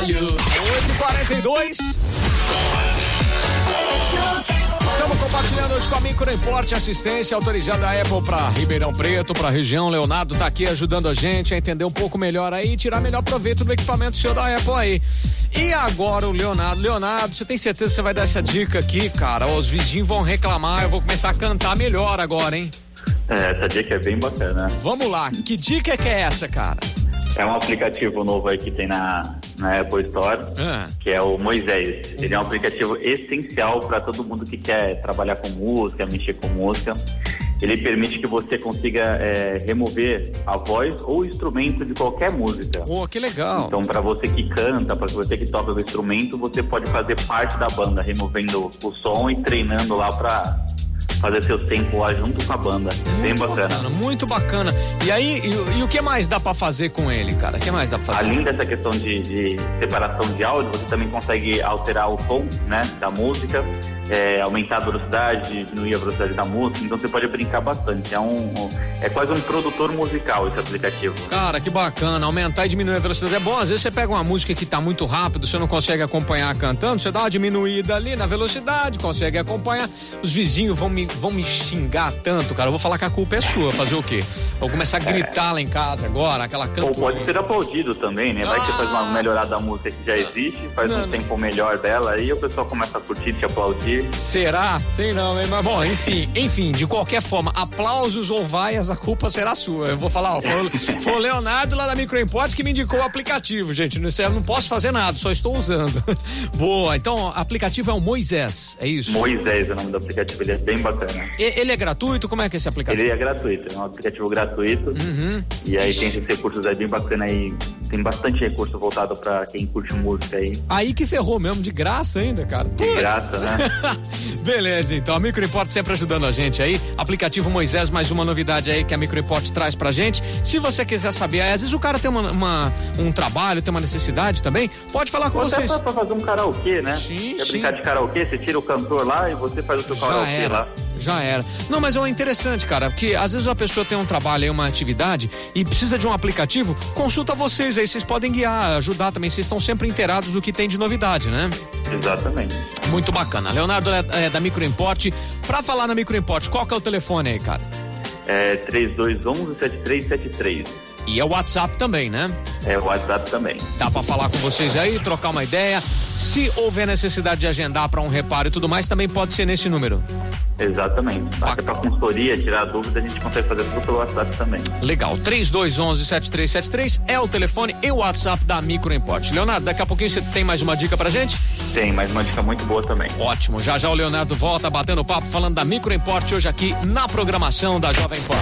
8h42. Estamos compartilhando hoje com a Micro Import Assistência autorizada da Apple para Ribeirão Preto, para a região. Leonardo está aqui ajudando a gente a entender um pouco melhor aí e tirar melhor proveito do equipamento seu da Apple aí. E agora o Leonardo. Leonardo, você tem certeza que você vai dar essa dica aqui, cara? Os vizinhos vão reclamar, eu vou começar a cantar melhor agora, hein? É, essa dica é bem bacana. Vamos lá, que dica que é essa, cara? É um aplicativo novo aí que tem na, na Apple Store, Ah. que é o Moisés. Ele é um aplicativo essencial para todo mundo que quer trabalhar com música, mexer com música. Ele permite que você consiga é, remover a voz ou instrumento de qualquer música. Pô, que legal. Então, para você que canta, para você que toca o instrumento, você pode fazer parte da banda, removendo o som e treinando lá para fazer seu tempo lá junto com a banda. É bem bacana. Muito bacana. E aí, e, e o que mais dá pra fazer com ele, cara? O que mais dá pra fazer? Além dessa questão de, de separação de áudio, você também consegue alterar o som né, da música, é, aumentar a velocidade, diminuir a velocidade da música, então você pode brincar bastante. É, um, um- é quase um produtor musical esse aplicativo. Cara, que bacana, aumentar e diminuir a velocidade é bom. Às vezes você pega uma música que tá muito rápido, você não consegue acompanhar cantando, você dá uma diminuída ali na velocidade, consegue acompanhar. Os vizinhos vão me, vão me xingar tanto, cara. Eu vou falar que a culpa é sua, fazer o quê? Vou começar a gritar lá em casa agora, aquela Ou cantoria. pode ser aplaudido também, né? Vai que você faz uma melhorada da música que já existe, faz Não, um não. tempo melhor dela, aí o pessoal começa a curtir, te aplaudir. Será? Sei não, hein? Mas bom, enfim, enfim, de qualquer forma, aplausos ou vaias, a culpa será sua. Eu vou falar, ó, foi, o- foi o Leonardo lá da Microimport que me indicou o aplicativo, gente. Não, não posso fazer nada, só estou usando. Boa, então, o aplicativo é o Moisés, é isso? Moisés é o nome do aplicativo, ele é bem bacana. Ele é gratuito? Como é que é esse aplicativo? Ele é gratuito, é um aplicativo gratuito. Uhum. E aí tem esses recursos aí bem bacana aí. Tem bastante recurso voltado pra quem curte música aí. Aí que ferrou mesmo, de graça ainda, cara. De graça, né? Beleza, então. A Microimport sempre ajudando a gente aí. Aplicativo Moisés, mais uma novidade aí que a Microimport traz pra gente. Se você quiser saber, às vezes o cara tem uma, uma- um trabalho, tem uma necessidade também, pode falar com Ou até vocês. pra, pra fazer um karaokê, né? Sim, Quer sim. brincar de karaokê, você tira o cantor lá e você faz o seu Já karaokê era. lá. Já era. Não, mas é interessante, cara, porque às vezes uma pessoa tem um trabalho aí, uma atividade e precisa de um aplicativo, consulta vocês aí, vocês podem guiar, ajudar também, vocês estão sempre inteirados do que tem de novidade, né? Exatamente. Muito bacana. Leonardo é, é da Microimport. Pra falar na Microimport, qual que é o telefone aí, cara? É 3211-7373. E é o WhatsApp também, né? É o WhatsApp também. Dá pra falar com vocês aí, trocar uma ideia. Se houver necessidade de agendar pra um reparo e tudo mais, também pode ser nesse número. Exatamente. Até pra consultoria, tirar dúvida, a gente consegue fazer tudo pelo WhatsApp também. Legal. 3211-7373 é o telefone e o WhatsApp da Microimport. Leonardo, daqui a pouquinho você tem mais uma dica pra gente? Tem, mas uma dica muito boa também. Ótimo. Já já o Leonardo volta batendo papo falando da Microimport hoje aqui na programação da Jovem Pan.